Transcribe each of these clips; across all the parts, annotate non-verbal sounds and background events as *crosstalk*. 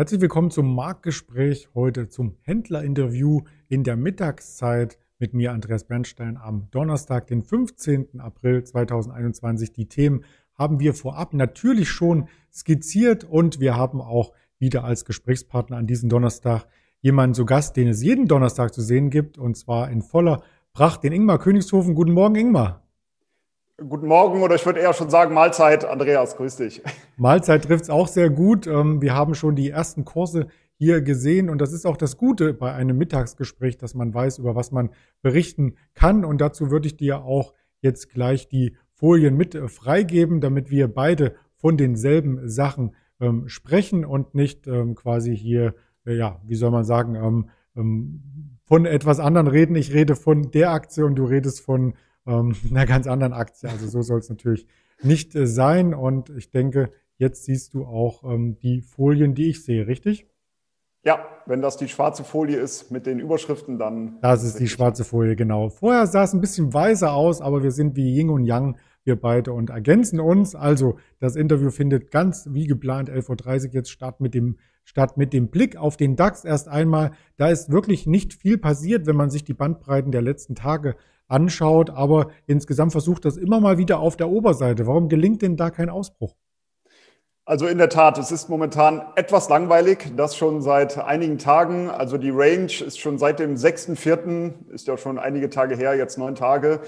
Herzlich willkommen zum Marktgespräch heute zum Händlerinterview in der Mittagszeit mit mir, Andreas Bernstein, am Donnerstag, den 15. April 2021. Die Themen haben wir vorab natürlich schon skizziert und wir haben auch wieder als Gesprächspartner an diesem Donnerstag jemanden zu Gast, den es jeden Donnerstag zu sehen gibt und zwar in voller Pracht, den Ingmar Königshofen. Guten Morgen, Ingmar. Guten Morgen oder ich würde eher schon sagen Mahlzeit. Andreas, grüß dich. Mahlzeit trifft es auch sehr gut. Ähm, wir haben schon die ersten Kurse hier gesehen und das ist auch das Gute bei einem Mittagsgespräch, dass man weiß, über was man berichten kann. Und dazu würde ich dir auch jetzt gleich die Folien mit äh, freigeben, damit wir beide von denselben Sachen ähm, sprechen und nicht ähm, quasi hier, äh, ja, wie soll man sagen, von etwas anderem reden. Ich rede von der Aktie und du redest von ähm, *laughs* einer ganz anderen Aktie. Also so soll es natürlich nicht äh, sein. Und ich denke, jetzt siehst du auch ähm, die Folien, die ich sehe, richtig? Ja, wenn das die schwarze Folie ist mit den Überschriften, dann. Das ist die schwarze Folie, genau. Vorher sah es ein bisschen weißer aus, aber wir sind wie Ying und Yang, wir beide und ergänzen uns. Also das Interview findet ganz wie geplant 11.30 Uhr jetzt statt mit dem statt mit dem Blick auf den DAX erst einmal. Da ist wirklich nicht viel passiert, wenn man sich die Bandbreiten der letzten Tage anschaut, aber insgesamt versucht das immer mal wieder auf der Oberseite. Warum gelingt denn da kein Ausbruch? Also in der Tat, es ist momentan etwas langweilig, das schon seit einigen Tagen. Also die Range ist schon seit dem 6.4., ist ja schon einige Tage her, jetzt neun Tage,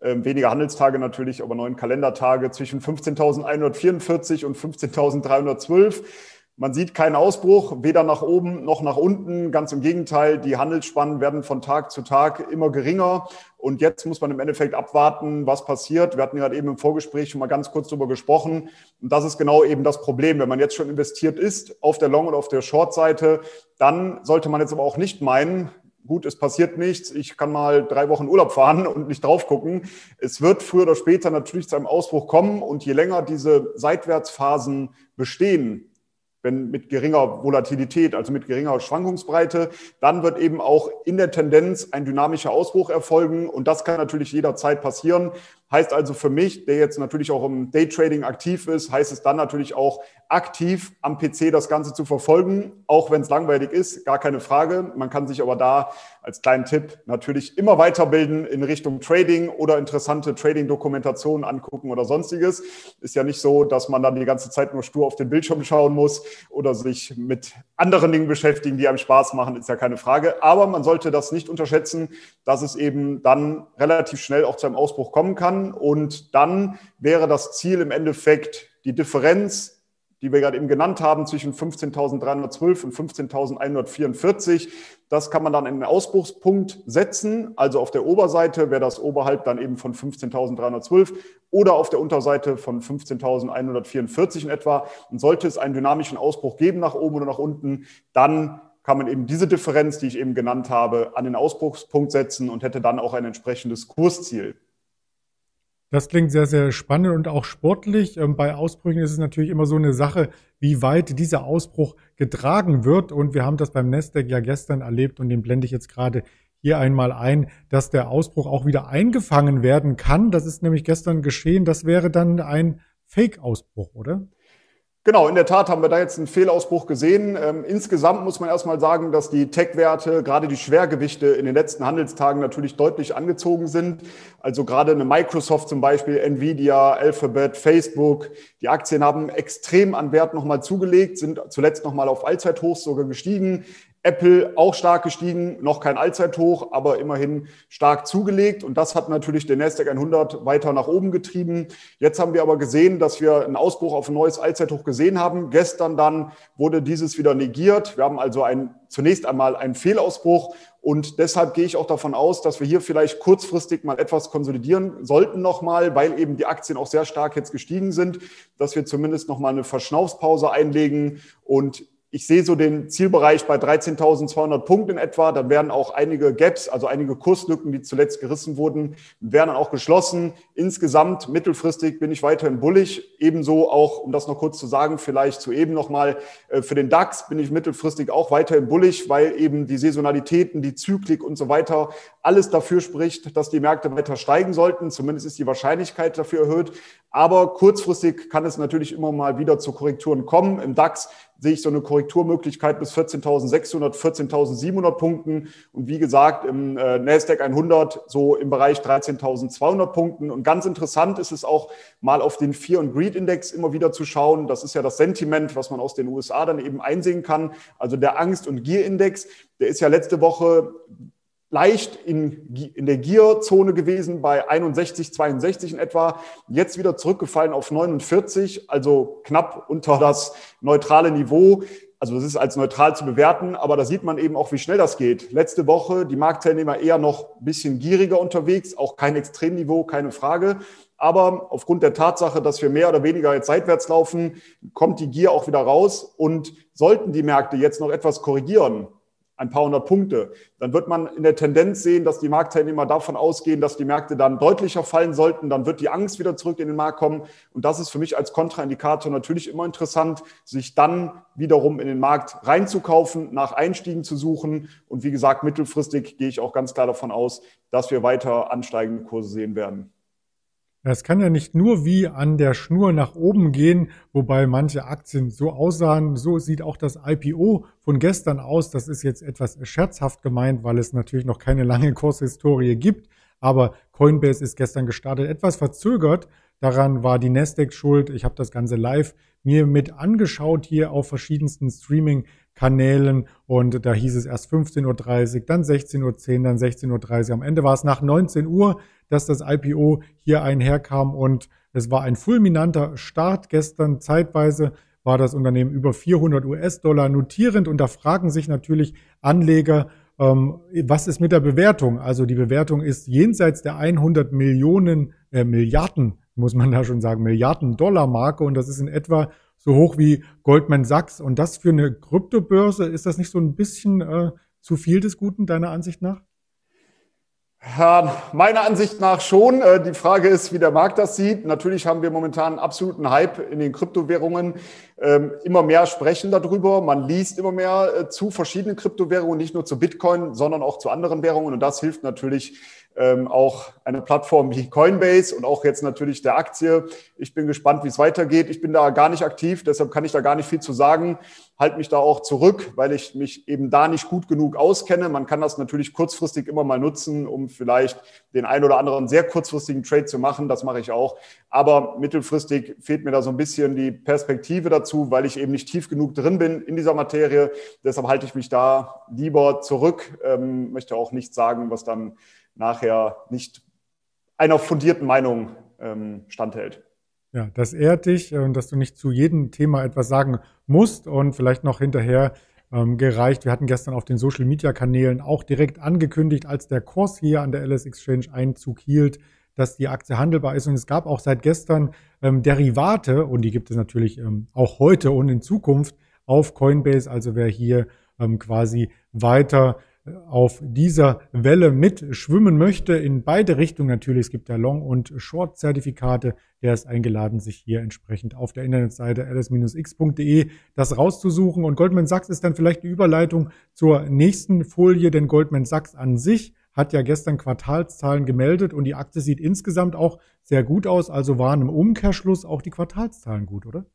äh, weniger Handelstage natürlich, aber neun Kalendertage zwischen 15.144 und 15.312. Man sieht keinen Ausbruch, weder nach oben noch nach unten. Ganz im Gegenteil, die Handelsspannen werden von Tag zu Tag immer geringer. Und jetzt muss man im Endeffekt abwarten, was passiert. Wir hatten gerade eben im Vorgespräch schon mal ganz kurz darüber gesprochen. Und das ist genau eben das Problem. Wenn man jetzt schon investiert ist auf der Long- und auf der Short-Seite, dann sollte man jetzt aber auch nicht meinen, gut, es passiert nichts, ich kann mal drei Wochen Urlaub fahren und nicht drauf gucken. Es wird früher oder später natürlich zu einem Ausbruch kommen und je länger diese Seitwärtsphasen bestehen, wenn mit geringer Volatilität, also mit geringer Schwankungsbreite, dann wird eben auch in der Tendenz ein dynamischer Ausbruch erfolgen. Und das kann natürlich jederzeit passieren. Heißt also für mich, der jetzt natürlich auch im Daytrading aktiv ist, heißt es dann natürlich auch aktiv am PC das Ganze zu verfolgen, auch wenn es langweilig ist, gar keine Frage. Man kann sich aber da als kleinen Tipp natürlich immer weiterbilden in Richtung Trading oder interessante Trading-Dokumentationen angucken oder sonstiges. Ist ja nicht so, dass man dann die ganze Zeit nur stur auf den Bildschirm schauen muss oder sich mit anderen Dingen beschäftigen, die einem Spaß machen, ist ja keine Frage. Aber man sollte das nicht unterschätzen, dass es eben dann relativ schnell auch zu einem Ausbruch kommen kann und dann wäre das Ziel im Endeffekt die Differenz, die wir gerade eben genannt haben, zwischen 15.312 und 15.144. Das kann man dann in einen Ausbruchspunkt setzen. Also auf der Oberseite wäre das oberhalb dann eben von 15.312 oder auf der Unterseite von 15.144 in etwa. Und sollte es einen dynamischen Ausbruch geben nach oben oder nach unten, dann kann man eben diese Differenz, die ich eben genannt habe, an den Ausbruchspunkt setzen und hätte dann auch ein entsprechendes Kursziel. Das klingt sehr, sehr spannend und auch sportlich. Ähm, bei Ausbrüchen ist es natürlich immer so eine Sache, wie weit dieser Ausbruch getragen wird. Und wir haben das beim Nasdaq ja gestern erlebt und den blende ich jetzt gerade hier einmal ein, dass der Ausbruch auch wieder eingefangen werden kann. Das ist nämlich gestern geschehen. Das wäre dann ein Fake-Ausbruch, oder? Genau, in der Tat haben wir da jetzt einen Fehlausbruch gesehen. Ähm, insgesamt muss man erstmal sagen, dass die Tech-Werte, gerade die Schwergewichte in den letzten Handelstagen natürlich deutlich angezogen sind. Also gerade eine Microsoft zum Beispiel, Nvidia, Alphabet, Facebook, die Aktien haben extrem an Wert nochmal zugelegt, sind zuletzt nochmal auf Allzeithochs sogar gestiegen. Apple auch stark gestiegen, noch kein Allzeithoch, aber immerhin stark zugelegt. Und das hat natürlich den Nasdaq 100 weiter nach oben getrieben. Jetzt haben wir aber gesehen, dass wir einen Ausbruch auf ein neues Allzeithoch gesehen haben. Gestern dann wurde dieses wieder negiert. Wir haben also ein, zunächst einmal einen Fehlausbruch. Und deshalb gehe ich auch davon aus, dass wir hier vielleicht kurzfristig mal etwas konsolidieren sollten nochmal, weil eben die Aktien auch sehr stark jetzt gestiegen sind, dass wir zumindest nochmal eine Verschnaufspause einlegen und ich sehe so den Zielbereich bei 13.200 Punkten in etwa. Dann werden auch einige Gaps, also einige Kurslücken, die zuletzt gerissen wurden, werden dann auch geschlossen. Insgesamt mittelfristig bin ich weiterhin bullig. Ebenso auch, um das noch kurz zu sagen, vielleicht zu eben nochmal, äh, für den DAX bin ich mittelfristig auch weiterhin bullig, weil eben die Saisonalitäten, die Zyklik und so weiter alles dafür spricht, dass die Märkte weiter steigen sollten. Zumindest ist die Wahrscheinlichkeit dafür erhöht. Aber kurzfristig kann es natürlich immer mal wieder zu Korrekturen kommen. Im DAX sehe ich so eine Korrekturmöglichkeit bis 14.600, 14.700 Punkten. Und wie gesagt, im äh, Nasdaq 100 so im Bereich 13.200 Punkten. Und ganz interessant ist es auch mal auf den Fear und Greed Index immer wieder zu schauen. Das ist ja das Sentiment, was man aus den USA dann eben einsehen kann. Also der Angst- und Gier-Index, der ist ja letzte Woche leicht in, in der Gier-Zone gewesen bei 61, 62 in etwa. Jetzt wieder zurückgefallen auf 49, also knapp unter das neutrale Niveau. Also das ist als neutral zu bewerten, aber da sieht man eben auch, wie schnell das geht. Letzte Woche die Marktteilnehmer eher noch ein bisschen gieriger unterwegs, auch kein Extremniveau, keine Frage. Aber aufgrund der Tatsache, dass wir mehr oder weniger jetzt seitwärts laufen, kommt die Gier auch wieder raus. Und sollten die Märkte jetzt noch etwas korrigieren, ein paar hundert Punkte, dann wird man in der Tendenz sehen, dass die Marktteilnehmer davon ausgehen, dass die Märkte dann deutlicher fallen sollten. Dann wird die Angst wieder zurück in den Markt kommen. Und das ist für mich als Kontraindikator natürlich immer interessant, sich dann wiederum in den Markt reinzukaufen, nach Einstiegen zu suchen. Und wie gesagt, mittelfristig gehe ich auch ganz klar davon aus, dass wir weiter ansteigende Kurse sehen werden. Es kann ja nicht nur wie an der Schnur nach oben gehen, wobei manche Aktien so aussahen. So sieht auch das IPO von gestern aus. Das ist jetzt etwas scherzhaft gemeint, weil es natürlich noch keine lange Kurshistorie gibt. Aber Coinbase ist gestern gestartet, etwas verzögert. Daran war die Nasdaq schuld. Ich habe das Ganze live mir mit angeschaut hier auf verschiedensten Streaming-Kanälen und da hieß es erst 15.30 Uhr, dann 16.10 Uhr, dann 16.30 Uhr. Am Ende war es nach 19 Uhr, dass das IPO hier einherkam und es war ein fulminanter Start gestern. Zeitweise war das Unternehmen über 400 US-Dollar notierend und da fragen sich natürlich Anleger, ähm, was ist mit der Bewertung? Also die Bewertung ist jenseits der 100 Millionen, äh, Milliarden muss man da schon sagen, Milliarden-Dollar-Marke und das ist in etwa so hoch wie Goldman Sachs. Und das für eine Kryptobörse, ist das nicht so ein bisschen äh, zu viel des Guten deiner Ansicht nach? Ja, meiner Ansicht nach schon. Äh, die Frage ist, wie der Markt das sieht. Natürlich haben wir momentan einen absoluten Hype in den Kryptowährungen. Ähm, immer mehr sprechen darüber. Man liest immer mehr äh, zu verschiedenen Kryptowährungen, nicht nur zu Bitcoin, sondern auch zu anderen Währungen. Und das hilft natürlich ähm, auch eine Plattform wie Coinbase und auch jetzt natürlich der Aktie. Ich bin gespannt, wie es weitergeht. Ich bin da gar nicht aktiv, deshalb kann ich da gar nicht viel zu sagen. Halte mich da auch zurück, weil ich mich eben da nicht gut genug auskenne. Man kann das natürlich kurzfristig immer mal nutzen, um vielleicht den ein oder anderen sehr kurzfristigen Trade zu machen. Das mache ich auch. Aber mittelfristig fehlt mir da so ein bisschen die Perspektive dazu, weil ich eben nicht tief genug drin bin in dieser Materie. Deshalb halte ich mich da lieber zurück. Ähm, möchte auch nicht sagen, was dann nachher nicht einer fundierten Meinung ähm, standhält. Ja, das ehrt dich und dass du nicht zu jedem Thema etwas sagen musst und vielleicht noch hinterher ähm, gereicht. Wir hatten gestern auf den Social Media Kanälen auch direkt angekündigt, als der Kurs hier an der LS Exchange Einzug hielt, dass die Aktie handelbar ist. Und es gab auch seit gestern ähm, Derivate und die gibt es natürlich ähm, auch heute und in Zukunft auf Coinbase. Also wer hier ähm, quasi weiter auf dieser Welle mitschwimmen möchte, in beide Richtungen natürlich, es gibt ja Long- und Short-Zertifikate, der ist eingeladen, sich hier entsprechend auf der Internetseite ls-x.de das rauszusuchen. Und Goldman Sachs ist dann vielleicht die Überleitung zur nächsten Folie, denn Goldman Sachs an sich hat ja gestern Quartalszahlen gemeldet und die Aktie sieht insgesamt auch sehr gut aus. Also waren im Umkehrschluss auch die Quartalszahlen gut, oder?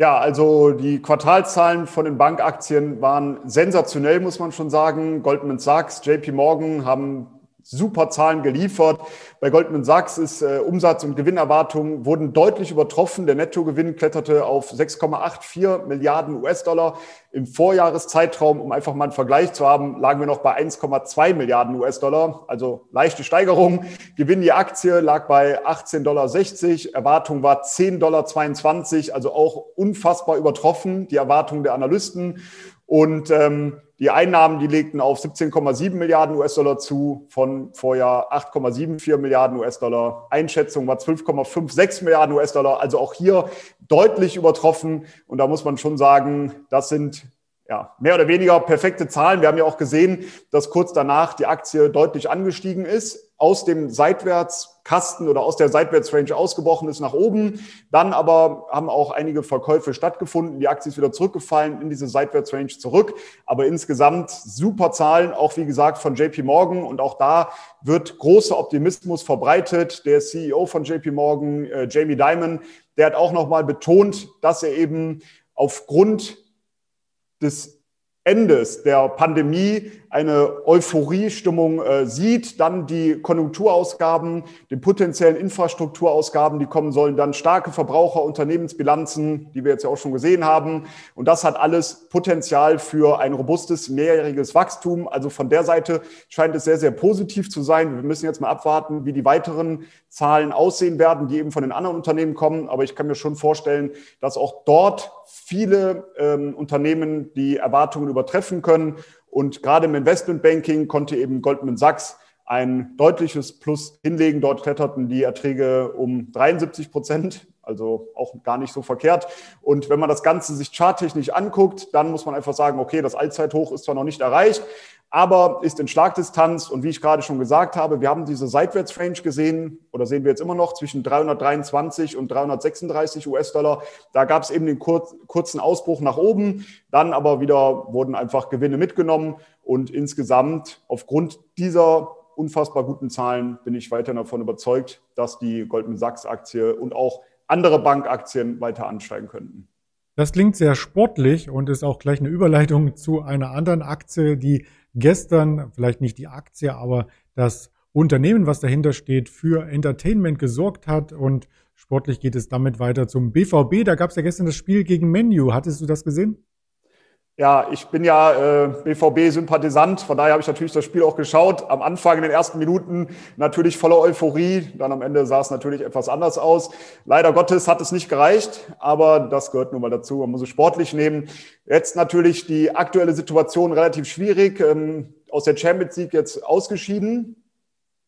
Ja, also die Quartalzahlen von den Bankaktien waren sensationell, muss man schon sagen. Goldman Sachs, JP Morgan haben super Zahlen geliefert. Bei Goldman Sachs ist äh, Umsatz- und Gewinnerwartungen wurden deutlich übertroffen. Der Nettogewinn kletterte auf 6,84 Milliarden US-Dollar. Im Vorjahreszeitraum, um einfach mal einen Vergleich zu haben, lagen wir noch bei 1,2 Milliarden US-Dollar. Also leichte Steigerung. Gewinn die Aktie lag bei 18,60 Dollar. Erwartung war 10,22 Dollar. Also auch unfassbar übertroffen, die Erwartung der Analysten. Und ähm, die Einnahmen, die legten auf 17,7 Milliarden US-Dollar zu, von Vorjahr 8,74 Milliarden US-Dollar. Einschätzung war 12,56 Milliarden US-Dollar, also auch hier deutlich übertroffen. Und da muss man schon sagen, das sind ja, mehr oder weniger perfekte Zahlen. Wir haben ja auch gesehen, dass kurz danach die Aktie deutlich angestiegen ist, aus dem Seitwärtskasten oder aus der Seitwärtsrange ausgebrochen ist nach oben. Dann aber haben auch einige Verkäufe stattgefunden. Die Aktie ist wieder zurückgefallen in diese Seitwärtsrange zurück. Aber insgesamt super Zahlen, auch wie gesagt von JP Morgan. Und auch da wird großer Optimismus verbreitet. Der CEO von JP Morgan, äh, Jamie Dimon, der hat auch nochmal betont, dass er eben aufgrund des Endes der Pandemie eine Euphoriestimmung äh, sieht, dann die Konjunkturausgaben, die potenziellen Infrastrukturausgaben, die kommen sollen, dann starke Verbraucherunternehmensbilanzen, die wir jetzt ja auch schon gesehen haben. Und das hat alles Potenzial für ein robustes mehrjähriges Wachstum. Also von der Seite scheint es sehr, sehr positiv zu sein. Wir müssen jetzt mal abwarten, wie die weiteren Zahlen aussehen werden, die eben von den anderen Unternehmen kommen. Aber ich kann mir schon vorstellen, dass auch dort viele ähm, Unternehmen die Erwartungen übertreffen können. Und gerade im Investmentbanking konnte eben Goldman Sachs ein deutliches Plus hinlegen. Dort kletterten die Erträge um 73 Prozent, also auch gar nicht so verkehrt. Und wenn man das Ganze sich charttechnisch anguckt, dann muss man einfach sagen, okay, das Allzeithoch ist zwar noch nicht erreicht, aber ist in Schlagdistanz. Und wie ich gerade schon gesagt habe, wir haben diese Seitwärtsrange gesehen oder sehen wir jetzt immer noch zwischen 323 und 336 US-Dollar. Da gab es eben den kur kurzen Ausbruch nach oben. Dann aber wieder wurden einfach Gewinne mitgenommen. Und insgesamt aufgrund dieser unfassbar guten Zahlen bin ich weiterhin davon überzeugt, dass die Goldman Sachs-Aktie und auch andere Bankaktien weiter ansteigen könnten. Das klingt sehr sportlich und ist auch gleich eine Überleitung *laughs* zu einer anderen Aktie, die gestern, vielleicht nicht die Aktie, aber das Unternehmen, was dahinter steht, für Entertainment gesorgt hat. Und sportlich geht es damit weiter zum BVB. Da gab es ja gestern das Spiel gegen Menu. Hattest du das gesehen? Ja, ich bin ja äh, BVB-Sympathisant, von daher habe ich natürlich das Spiel auch geschaut. Am Anfang in den ersten Minuten natürlich voller Euphorie, dann am Ende sah es natürlich etwas anders aus. Leider Gottes hat es nicht gereicht, aber das gehört nun mal dazu. Man muss es sportlich nehmen. Jetzt natürlich die aktuelle Situation relativ schwierig. Ähm, aus der Champions League jetzt ausgeschieden.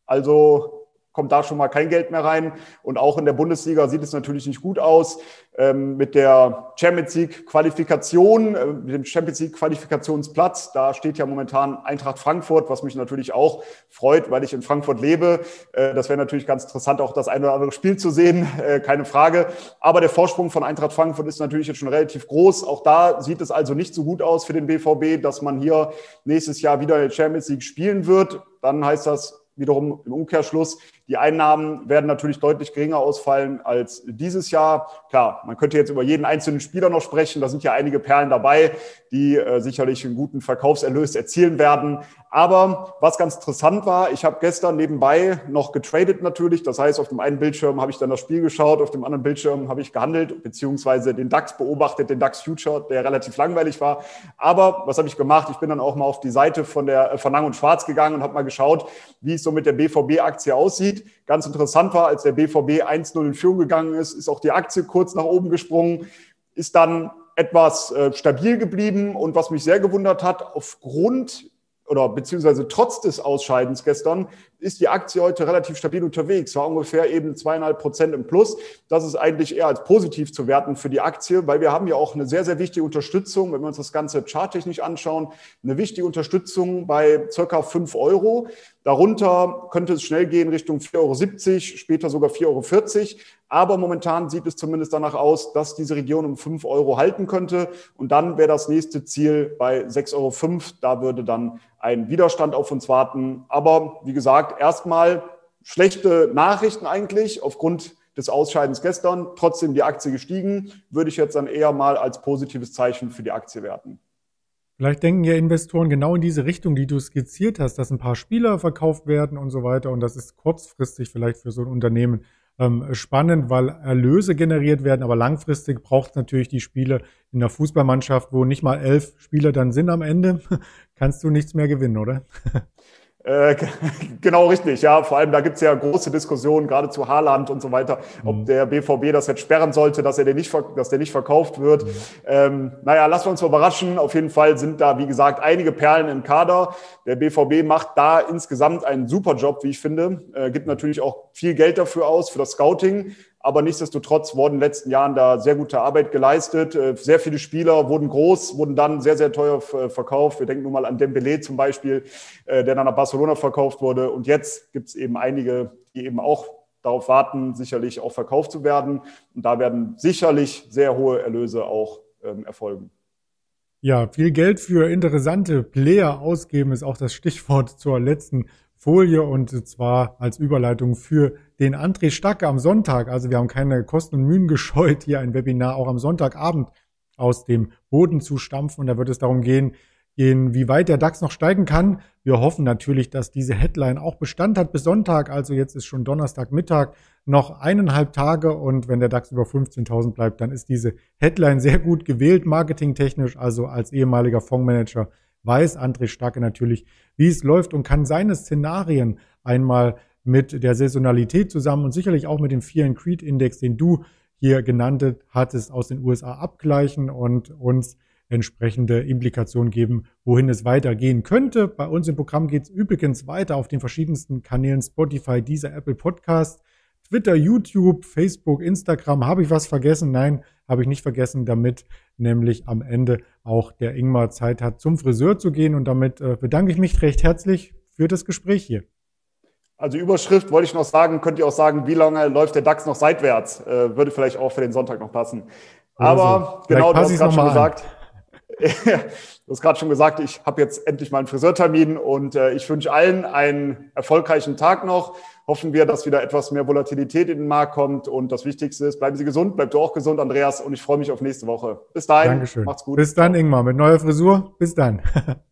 Also kommt da schon mal kein Geld mehr rein. Und auch in der Bundesliga sieht es natürlich nicht gut aus. Ähm, mit der Champions League Qualifikation, äh, mit dem Champions League Qualifikationsplatz, da steht ja momentan Eintracht Frankfurt, was mich natürlich auch freut, weil ich in Frankfurt lebe. Äh, das wäre natürlich ganz interessant, auch das ein oder andere Spiel zu sehen, *laughs* äh, keine Frage. Aber der Vorsprung von Eintracht Frankfurt ist natürlich jetzt schon relativ groß. Auch da sieht es also nicht so gut aus für den BVB, dass man hier nächstes Jahr wieder in der Champions League spielen wird. Dann heißt das wiederum im Umkehrschluss, die Einnahmen werden natürlich deutlich geringer ausfallen als dieses Jahr. Klar, man könnte jetzt über jeden einzelnen Spieler noch sprechen. Da sind ja einige Perlen dabei, die äh, sicherlich einen guten Verkaufserlös erzielen werden. Aber was ganz interessant war, ich habe gestern nebenbei noch getradet natürlich. Das heißt, auf dem einen Bildschirm habe ich dann das Spiel geschaut, auf dem anderen Bildschirm habe ich gehandelt, beziehungsweise den DAX beobachtet, den DAX Future, der relativ langweilig war. Aber was habe ich gemacht? Ich bin dann auch mal auf die Seite von der äh, von Lang und Schwarz gegangen und habe mal geschaut, wie es so mit der BVB-Aktie aussieht. Ganz interessant war, als der BVB 1-0 in Führung gegangen ist, ist auch die Aktie kurz nach oben gesprungen, ist dann etwas äh, stabil geblieben. Und was mich sehr gewundert hat, aufgrund oder beziehungsweise trotz des Ausscheidens gestern ist die Aktie heute relativ stabil unterwegs, war ungefähr eben zweieinhalb Prozent im Plus. Das ist eigentlich eher als positiv zu werten für die Aktie, weil wir haben ja auch eine sehr, sehr wichtige Unterstützung, wenn wir uns das Ganze charttechnisch anschauen, eine wichtige Unterstützung bei circa fünf Euro. Darunter könnte es schnell gehen Richtung 4,70 Euro, später sogar 4,40 Euro. Aber momentan sieht es zumindest danach aus, dass diese Region um 5 Euro halten könnte. Und dann wäre das nächste Ziel bei 6,05 Euro. Da würde dann ein Widerstand auf uns warten. Aber wie gesagt, erstmal schlechte Nachrichten eigentlich aufgrund des Ausscheidens gestern. Trotzdem die Aktie gestiegen, würde ich jetzt dann eher mal als positives Zeichen für die Aktie werten. Vielleicht denken ja Investoren genau in diese Richtung, die du skizziert hast, dass ein paar Spieler verkauft werden und so weiter. Und das ist kurzfristig vielleicht für so ein Unternehmen ähm, spannend, weil Erlöse generiert werden. Aber langfristig braucht es natürlich die Spiele in der Fußballmannschaft, wo nicht mal elf Spieler dann sind am Ende. *laughs* Kannst du nichts mehr gewinnen, oder? *laughs* Äh, *laughs* genau richtig, ja. Vor allem, da gibt's ja große Diskussionen, gerade zu Haaland und so weiter, ob mhm. der BVB das jetzt sperren sollte, dass er den nicht, dass der nicht verkauft wird. Mhm. Ähm, naja, lassen wir uns mal überraschen. Auf jeden Fall sind da, wie gesagt, einige Perlen im Kader. Der BVB macht da insgesamt einen super Job, wie ich finde. Äh, gibt natürlich auch viel Geld dafür aus, für das Scouting. Aber nichtsdestotrotz wurden in den letzten Jahren da sehr gute Arbeit geleistet. Äh, sehr viele Spieler wurden groß, wurden dann sehr, sehr teuer verkauft. Wir denken nur mal an Dembele zum Beispiel, äh, der dann nach Barcelona verkauft wurde. Und jetzt gibt es eben einige, die eben auch darauf warten, sicherlich auch verkauft zu werden. Und da werden sicherlich sehr hohe Erlöse auch ähm, erfolgen. Ja, viel Geld für interessante Player ausgeben ist auch das Stichwort zur letzten Folie und zwar als Überleitung für den André Stacke am Sonntag. Also wir haben keine Kosten und Mühen gescheut, hier ein Webinar auch am Sonntagabend aus dem Boden zu stampfen. Und da wird es darum gehen, wie weit der DAX noch steigen kann. Wir hoffen natürlich, dass diese Headline auch Bestand hat bis Sonntag. Also jetzt ist schon Donnerstagmittag, noch eineinhalb Tage. Und wenn der DAX über 15.000 bleibt, dann ist diese Headline sehr gut gewählt, marketingtechnisch. Also als ehemaliger Fondsmanager weiß André Starke natürlich, wie es läuft und kann seine Szenarien einmal mit der Saisonalität zusammen und sicherlich auch mit dem Fear and Creed Index, den du hier genannt hattest, aus den USA abgleichen und uns entsprechende Implikationen geben, wohin es weitergehen könnte. Bei uns im Programm geht es übrigens weiter auf den verschiedensten Kanälen Spotify, dieser Apple Podcast, Twitter, YouTube, Facebook, Instagram. Habe ich was vergessen? Nein, habe ich nicht vergessen, damit nämlich am Ende auch der Ingmar Zeit hat, zum Friseur zu gehen. Und damit äh, bedanke ich mich recht herzlich für das Gespräch hier. Also Überschrift wollte ich noch sagen, könnt ihr auch sagen, wie lange läuft der DAX noch seitwärts? Äh, würde vielleicht auch für den Sonntag noch passen. Aber also, genau, du hast gerade schon gesagt. *laughs* Du hast gerade schon gesagt, ich habe jetzt endlich mal einen Friseurtermin und äh, ich wünsche allen einen erfolgreichen Tag noch. Hoffen wir, dass wieder etwas mehr Volatilität in den Markt kommt. Und das Wichtigste ist, bleiben Sie gesund, bleibt du auch gesund, Andreas. Und ich freue mich auf nächste Woche. Bis dahin. Dankeschön. Macht's gut. Bis dann, Ingmar, mit neuer Frisur. Bis dann. *laughs*